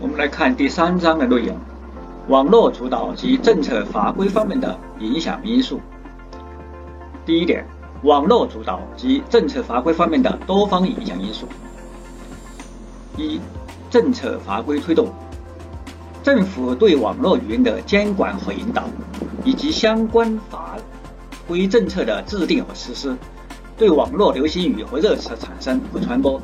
我们来看第三章的内容：网络主导及政策法规方面的影响因素。第一点，网络主导及政策法规方面的多方影响因素。一、政策法规推动，政府对网络语言的监管和引导，以及相关法规政策的制定和实施，对网络流行语和热词的产生和传播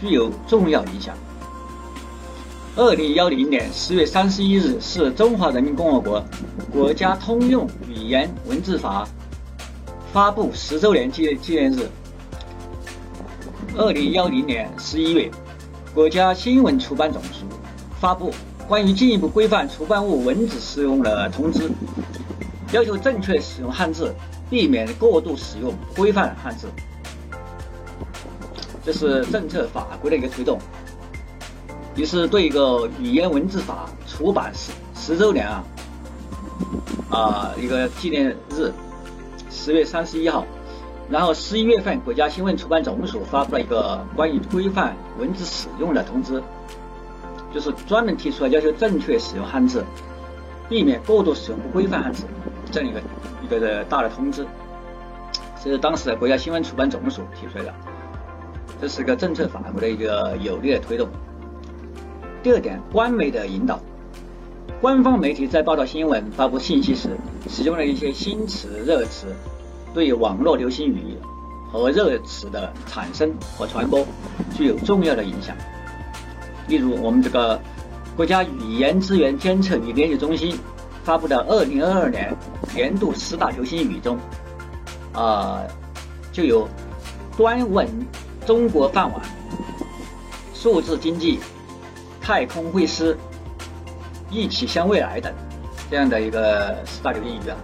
具有重要影响。二零幺零年十月三十一日是中华人民共和国国家通用语言文字法发布十周年纪纪念日。二零幺零年十一月。国家新闻出版总署发布关于进一步规范出版物文字使用的通知，要求正确使用汉字，避免过度使用规范汉字。这是政策法规的一个推动，于是对一个语言文字法出版十十周年啊啊一个纪念日，十月三十一号。然后十一月份，国家新闻出版总署发布了一个关于规范文字使用的通知，就是专门提出了要求正确使用汉字，避免过度使用不规范汉字这样一个一个的大的通知。这是当时的国家新闻出版总署提出来的，这是个政策法规的一个有力的推动。第二点，官媒的引导，官方媒体在报道新闻、发布信息时，使用了一些新词热词。对网络流行语和热词的产生和传播具有重要的影响。例如，我们这个国家语言资源监测与研究中心发布的二零二二年年度十大流行语中，啊，就有“端稳中国饭碗”、“数字经济”、“太空会师”、“一起向未来”等这样的一个四大流行语啊。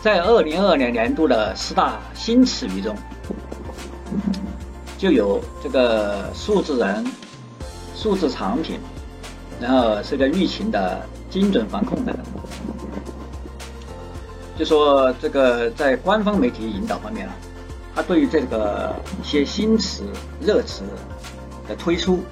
在二零二二年年度的十大新词语中，就有这个数字人、数字产品，然后这个疫情的精准防控等等。就说这个在官方媒体引导方面啊，它对于这个一些新词、热词的推出，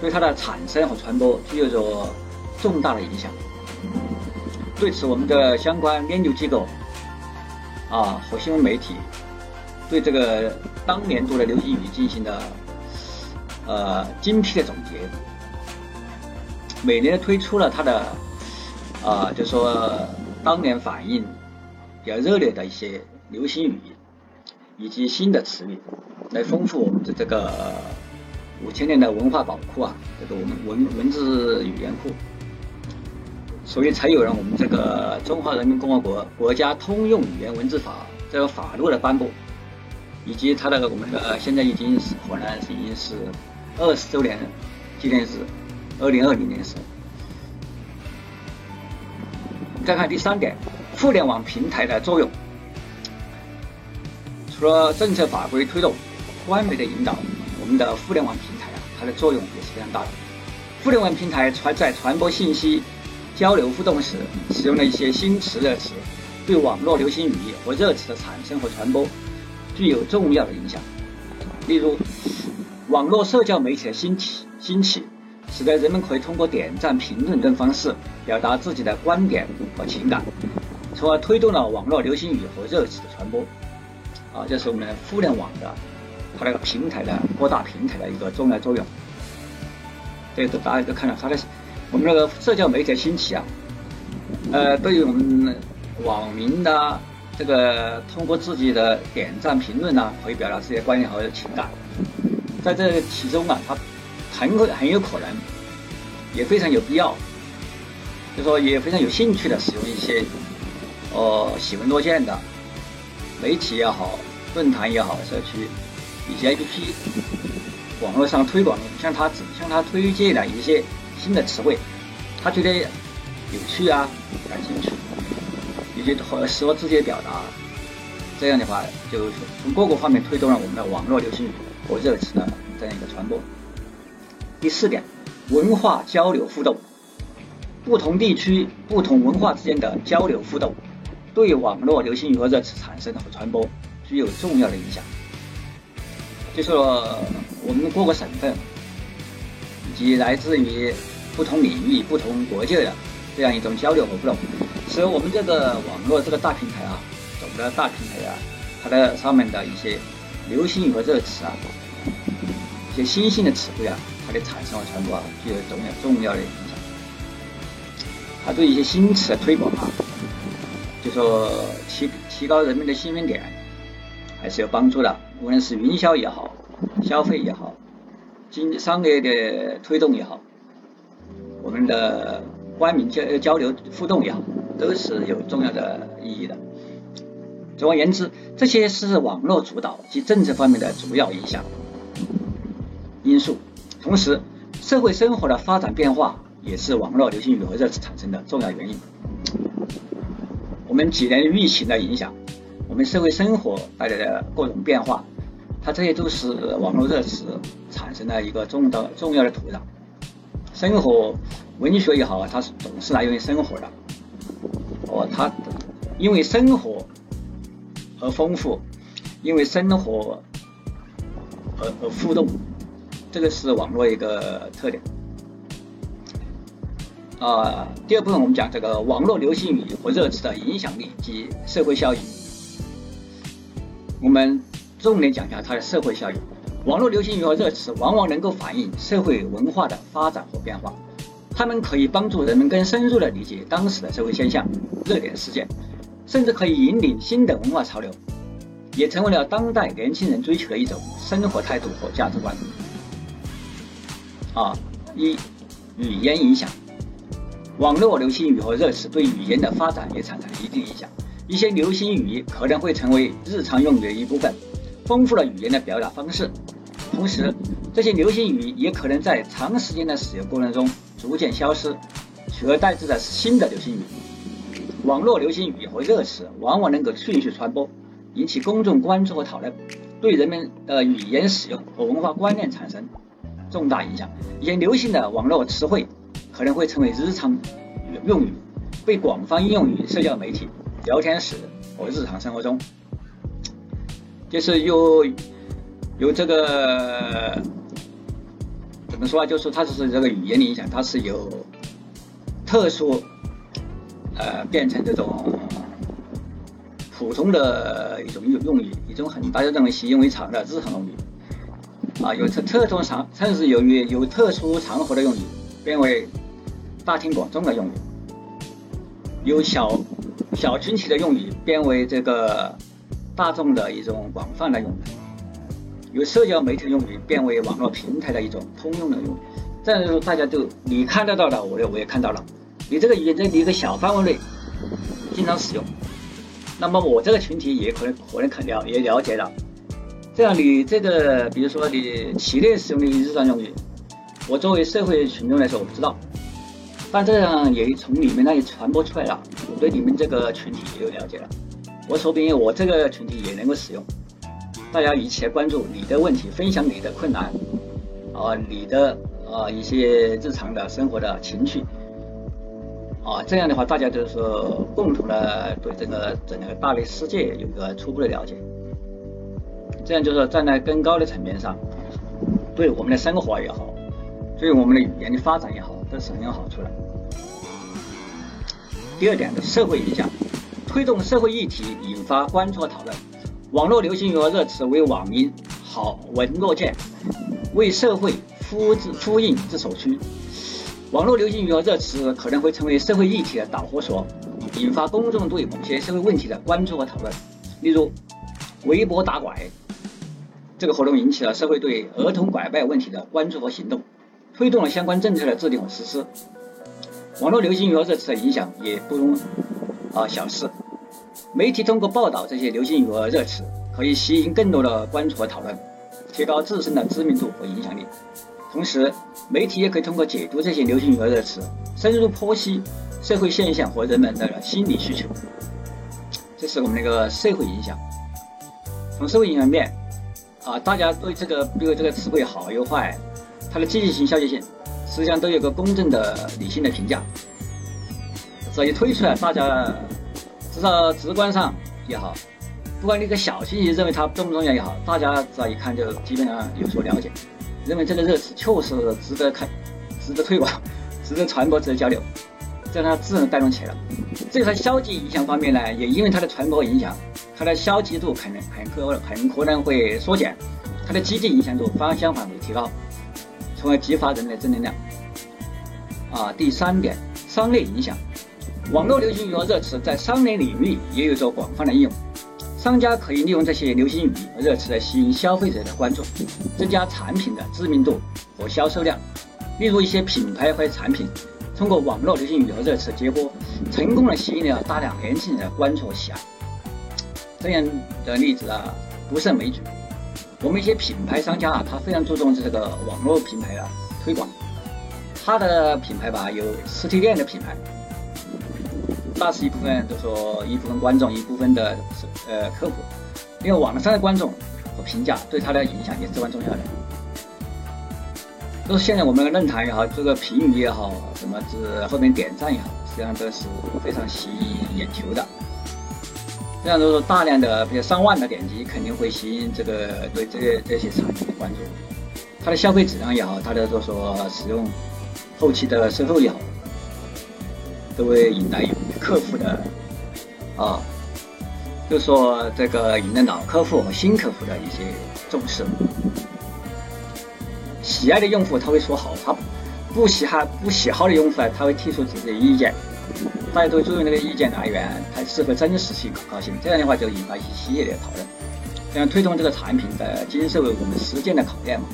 对它的产生和传播具有着重大的影响。对此，我们的相关研究机构。啊，和新闻媒体对这个当年度的流行语进行了呃精辟的总结，每年推出了它的啊，就说当年反应比较热烈的一些流行语以及新的词语，来丰富我们的这个五千年的文化宝库啊，这个我们文文字语言库。所以才有了我们这个《中华人民共和国国家通用语言文字法》这个法律的颁布，以及它的我们呃现在已经是河南已经是二十周年纪念日，二零二零年时。再看第三点，互联网平台的作用，除了政策法规推动、官媒的引导，我们的互联网平台啊，它的作用也是非常大的。互联网平台传在传播信息。交流互动时使用了一些新词热词，对网络流行语和热词的产生和传播具有重要的影响。例如，网络社交媒体的兴起，兴起使得人们可以通过点赞、评论等方式表达自己的观点和情感，从而推动了网络流行语和热词的传播。啊，这是我们互联网的它那个平台的各大平台的一个重要作用。这个大家都看到它的。我们那个社交媒体兴起啊，呃，对于我们网民的这个通过自己的点赞、评论呢，可以表达自己的观点和情感，在这其中啊，它很可很有可能，也非常有必要，就说也非常有兴趣的使用一些哦喜闻乐见的媒体也好、论坛也好、社区以及 APP 网络上推广向他向他推荐了一些。新的词汇，他觉得有趣啊，感兴趣，以及和适合自己的表达，这样的话，就从各个方面推动了我们的网络流行语和热词的这样一个传播。第四点，文化交流互动，不同地区、不同文化之间的交流互动，对网络流行语和热词产生和传播具有重要的影响。就是说我们各个省份。以及来自于不同领域、不同国界的这样一种交流和互动，使我们这个网络这个大平台啊，总的大平台啊，它的上面的一些流行语和热词啊，一些新兴的词汇啊，它的产生和传播啊，具有重要重要的影响。它对一些新词的推广啊，就说提提高人们的兴奋点，还是有帮助的。无论是营销也好，消费也好。经商业的推动也好，我们的官民交交流互动也好，都是有重要的意义的。总而言之，这些是网络主导及政策方面的主要影响因素。同时，社会生活的发展变化也是网络流行语和热产生的重要原因。我们几年疫情的影响，我们社会生活带来的各种变化。它这些都是网络热词产生的一个重的重要的土壤。生活文学也好，它是总是来源于生活的。哦，它因为生活而丰富，因为生活而而互动，这个是网络一个特点。啊，第二部分我们讲这个网络流行语和热词的影响力及社会效应。我们。重点讲一下它的社会效应。网络流行语和热词往往能够反映社会文化的发展和变化，它们可以帮助人们更深入地理解当时的社会现象、热点事件，甚至可以引领新的文化潮流，也成为了当代年轻人追求的一种生活态度和价值观。啊，一语言影响，网络流行语和热词对语言的发展也产生一定影响，一些流行语可能会成为日常用语的一部分。丰富了语言的表达方式，同时，这些流行语也可能在长时间的使用过程中逐渐消失，取而代之的是新的流行语。网络流行语和热词往往能够迅速传播，引起公众关注和讨论，对人们的语言使用和文化观念产生重大影响。一些流行的网络词汇可能会成为日常用语，被广泛应用于社交媒体、聊天室和日常生活中。就是有有这个怎么说啊？就是它是这个语言的影响，它是有特殊呃变成这种普通的一种用用语，一种很大家认为习以为常的日常用语啊，有特特殊场甚至由于有特殊场合的用语，变为大庭广众的用语，有小小群体的用语变为这个。大众的一种广泛的用语，由社交媒体用语变为网络平台的一种通用的用语。这样说，大家都你看得到的，我也我也看到了。你这个语言在你一个小范围内经常使用，那么我这个群体也可能可能肯了也了解了。这样你这个，比如说你企业使用的日常用语，我作为社会群众来说我不知道，但这样也从你们那里传播出来了，我对你们这个群体也有了解了。我说不定我这个群体也能够使用，大家一起来关注你的问题，分享你的困难，啊，你的啊一些日常的生活的情绪，啊，这样的话大家就是说共同的对这个整个大的世界有一个初步的了解，这样就是站在更高的层面上，对我们的生活也好，对我们的语言的发展也好，都是很有好处的。第二点的社会影响。推动社会议题，引发关注和讨论。网络流行语和热词为网民好文若见，为社会呼之呼应之所需。网络流行语和热词可能会成为社会议题的导火索，引发公众对某些社会问题的关注和讨论。例如，微博打拐这个活动引起了社会对儿童拐卖问题的关注和行动，推动了相关政策的制定和实施。网络流行语和热词的影响也不容。啊，小视。媒体通过报道这些流行语和热词，可以吸引更多的关注和讨论，提高自身的知名度和影响力。同时，媒体也可以通过解读这些流行语和热词，深入剖析社会现象和人们的心理需求。这是我们那个社会影响。从社会影响面，啊，大家对这个，比如这个词汇好与坏，它的积极性、消极性，实际上都有个公正的、理性的评价。这一推出来，大家至少直观上也好，不管你个小群体认为它重不重要也好，大家只要一看就基本上有所了解。认为这个热词确实值得看、值得推广、值得传播、值得交流，这样它自然带动起来了。至于它消极影响方面呢，也因为它的传播影响，它的消极度可能很可很可能会缩减，它的积极影响度反相反会提高，从而激发人们的正能量。啊，第三点，商业影响，网络流行语和热词在商业领域也有着广泛的应用。商家可以利用这些流行语和热词来吸引消费者的关注，增加产品的知名度和销售量。例如，一些品牌或产品通过网络流行语和热词结合，成功的吸引了大量年轻人的关注和喜爱。这样的例子啊，不胜枚举。我们一些品牌商家啊，他非常注重这个网络品牌的推广。他的品牌吧，有实体店的品牌。大是一部分，就说一部分观众，一部分的呃客户，因为网上的观众和评价对他的影响也至关重要的。都是现在我们的论坛也好，这个评语也好，什么是后面点赞也好，实际上都是非常吸引眼球的。这样都是大量的，比如上万的点击，肯定会吸引这个对这些这些产品的关注。它的消费质量也好，它的就说使用后期的售后也好。都会引来客户的啊，就说这个引来老客户和新客户的一些重视。喜爱的用户他会说好，他不喜好不喜好的用户呢，他会提出自己的意见。大家都注意那个意见来源，它是否真实性可靠性。这样的话就引发一系列的讨论，这样推动这个产品的经受我们实践的考验嘛，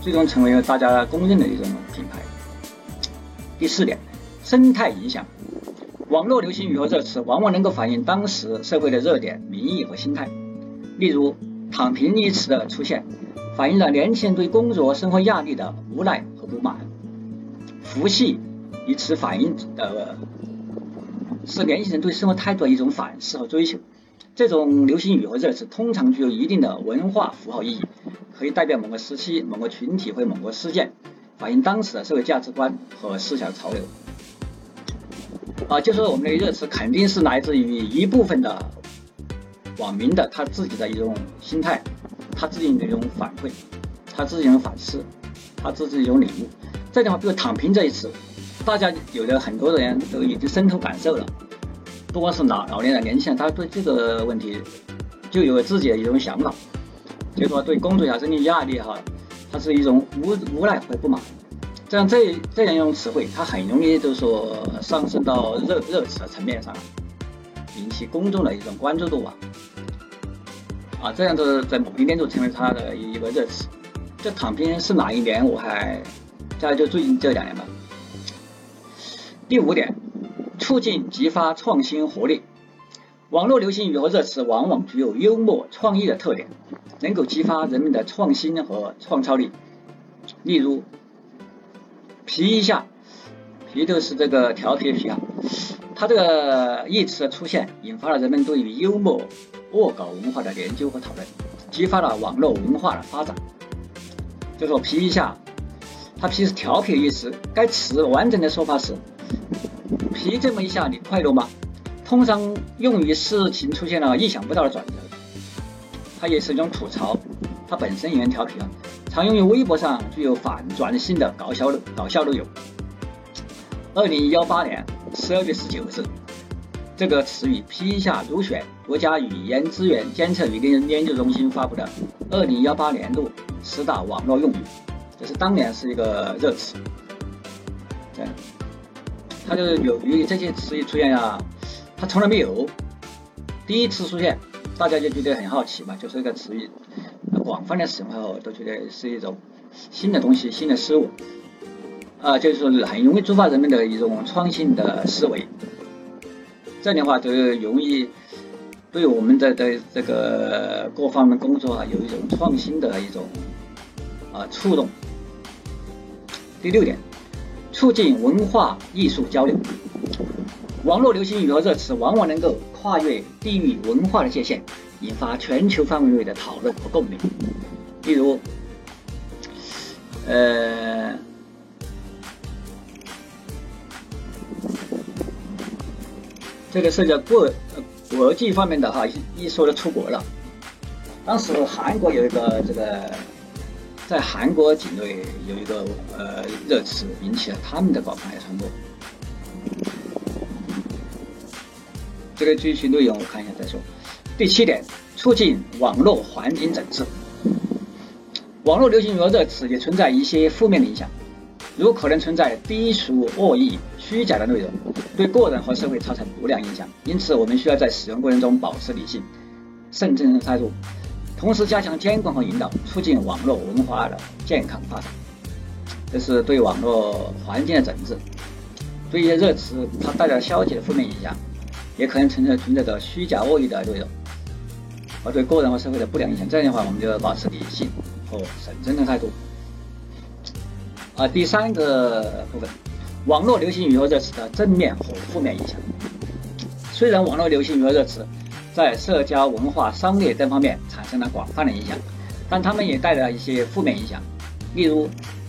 最终成为了大家公认的一种品牌。第四点。生态影响，网络流行语和热词往往能够反映当时社会的热点、民意和心态。例如，“躺平”一词的出现，反映了年轻人对工作、生活压力的无奈和不满；“佛系”一词反映的是年轻人对生活态度的一种反思和追求。这种流行语和热词通常具有一定的文化符号意义，可以代表某个时期、某个群体或某个事件，反映当时的社会价值观和思想潮流。啊，就说我们的热词肯定是来自于一部分的网民的他自己的一种心态，他自己的一种反馈，他自己的一种反思，他自己一种领悟。这句话，比如“躺平”这一词，大家有的很多人都已经深同感受了，不光是老老年人、年轻人，他对这个问题就有自己的一种想法，就说对工作呀、经济压力哈，他是一种无无奈和不满。这样这这样一种词汇，它很容易就说上升到热热词的层面上，引起公众的一种关注度吧，啊，这样子在某一年就成为它的一个热词。这躺平是哪一年？我还大家就最近这两年吧。第五点，促进激发创新活力。网络流行语和热词往往具有幽默创意的特点，能够激发人们的创新和创造力。例如。皮一下，皮就是这个调皮的皮啊。它这个一词的出现，引发了人们对于幽默恶搞文化的研究和讨论，激发了网络文化的发展。就说皮一下，它皮是调皮的意思。该词完整的说法是：皮这么一下，你快乐吗？通常用于事情出现了意想不到的转折。它也是一种吐槽，它本身也很调皮啊。常用于微博上具有反转性的搞笑搞笑内容。二零幺八年十二月十九日，这个词语批下入选国家语言资源监测与研研究中心发布的二零幺八年度十大网络用语，这是当年是一个热词。这样，它就是由于这些词语出现啊，它从来没有，第一次出现，大家就觉得很好奇嘛，就是一个词语。广泛的使用后，都觉得是一种新的东西、新的事物，啊，就是说很容易触发人们的一种创新的思维。这样的话，就容易对我们的的这个各方面工作啊，有一种创新的一种啊触动。第六点，促进文化艺术交流。网络流行语和热词往往能够跨越地域文化的界限。引发全球范围内的讨论和共鸣。例如，呃，这个涉及到国国际方面的哈，一说的出国了。当时韩国有一个这个在韩国境内有一个呃热词引起了他们的广泛传播。这个具体内容我看一下再说。第七点，促进网络环境整治。网络流行语和热词也存在一些负面的影响，如可能存在低俗、恶意、虚假的内容，对个人和社会造成不良影响。因此，我们需要在使用过程中保持理性、慎重的态度，同时加强监管和引导，促进网络文化的健康发展。这是对网络环境的整治。对一些热词，它带来消极的负面影响。也可能存在存在着虚假恶意的内容，而对个人和社会的不良影响。这样的话，我们就要保持理性和审慎的态度。啊，第三个部分，网络流行语和热词的正面和负面影响。虽然网络流行语和热词在社交、文化、商业等方面产生了广泛的影响，但它们也带来了一些负面影响。例如，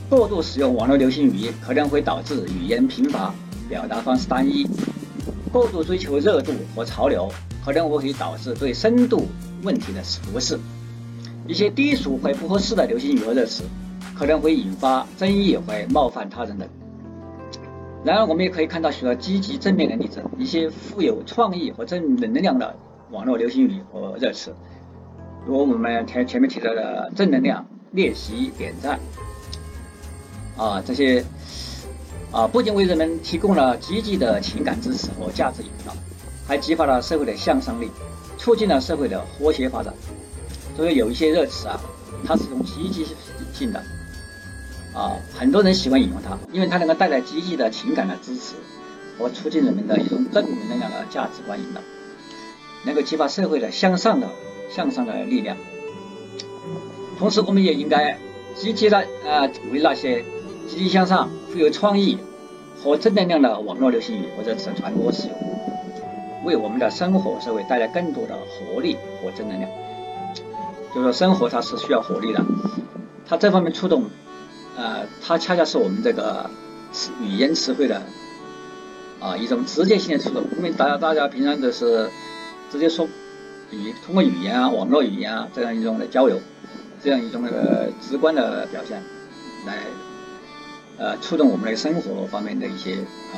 过度使用网络流行语可能会导致语言贫乏，表达方式单一。过度追求热度和潮流，可能会导致对深度问题的忽视；一些低俗或不合适的流行语和热词，可能会引发争议或冒犯他人等。然而，我们也可以看到许多积极正面的例子，一些富有创意和正能量的网络流行语和热词，如我们前前面提到的正能量、练习、点赞啊这些。啊，不仅为人们提供了积极的情感支持和价值引导，还激发了社会的向上力，促进了社会的和谐发展。所以有一些热词啊，它是一种积极性的，啊，很多人喜欢引用它，因为它能够带来积极的情感的支持和促进人们的一种正能量的价值观引导，能够激发社会的向上的向上的力量。同时，我们也应该积极的啊，为那些。积极向上、富有创意和正能量的网络流行语或者是传播使用，为我们的生活社会带来更多的活力和正能量。就是说生活它是需要活力的，它这方面触动，呃，它恰恰是我们这个词语言词汇的啊一种直接性的触动。因为大家大家平常都是直接说语通过语言啊、网络语言啊这样一种的交流，这样一种那个直观的表现来。呃，触动我们的生活方面的一些啊，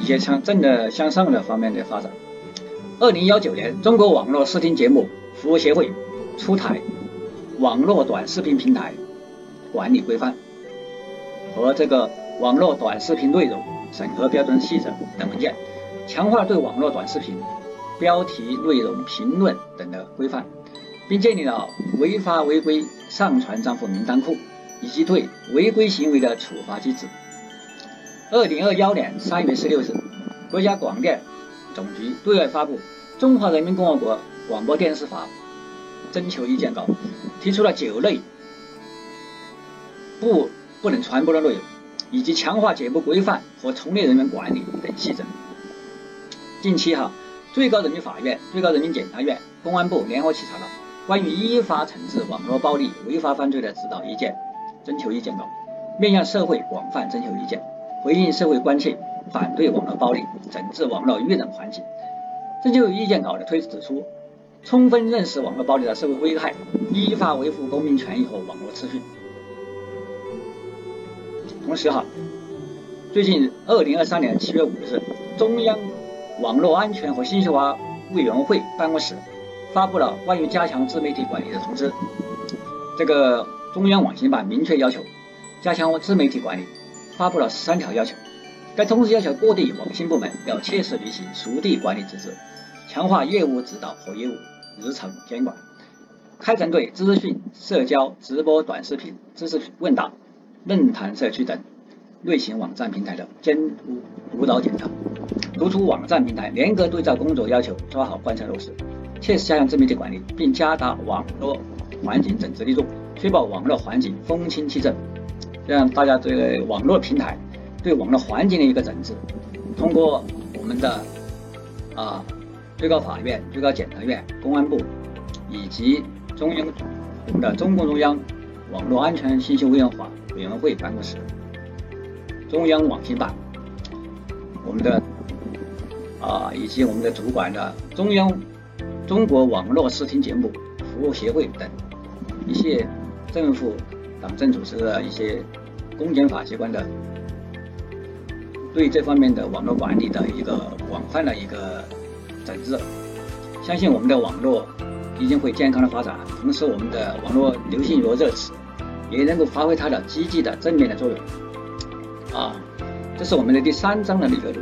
一些向正的向上的方面的发展。二零幺九年，中国网络视听节目服务协会出台《网络短视频平台管理规范》和这个《网络短视频内容审核标准细则》等文件，强化对网络短视频标题、内容、评论等的规范，并建立了违法违规上传账户名单库。以及对违规行为的处罚机制。二零二幺年三月十六日，国家广电总局对外发布《中华人民共和国广播电视法》征求意见稿，提出了九类不不能传播的内容，以及强化节目规范和从业人员管理等细则。近期哈，最高人民法院、最高人民检察院、公安部联合起草了关于依法惩治网络暴力违法犯罪的指导意见。征求意见稿，面向社会广泛征求意见，回应社会关切，反对网络暴力，整治网络愚人环境。征求意见稿的推指出，充分认识网络暴力的社会危害，依法维护公民权益和网络秩序。同时哈，最近二零二三年七月五日，中央网络安全和信息化委员会办公室发布了关于加强自媒体管理的通知。这个。中央网信办明确要求加强自媒体管理，发布了十三条要求。该通知要求各地网信部门要切实履行属地管理职责，强化业务指导和业务日常监管，开展对资讯、社交、直播、短视频、知识问答、论坛、社区等类型网站平台的监督督导检查，督促网站平台严格对照工作要求，抓好贯彻落实，切实加强自媒体管理，并加大网络环境整治力度。确保网络环境风清气正，让大家对网络平台、对网络环境的一个整治，通过我们的啊最高法院、最高检察院、公安部以及中央我们的中共中央网络安全信息委员会委员会办公室、中央网信办、我们的啊以及我们的主管的中央中国网络视听节目服务协会等。一些政府、党政组织的一些公检法机关的对这方面的网络管理的一个广泛的一个整治。相信我们的网络一定会健康的发展，同时我们的网络流行语热词也能够发挥它的积极的正面的作用。啊，这是我们的第三章的理论。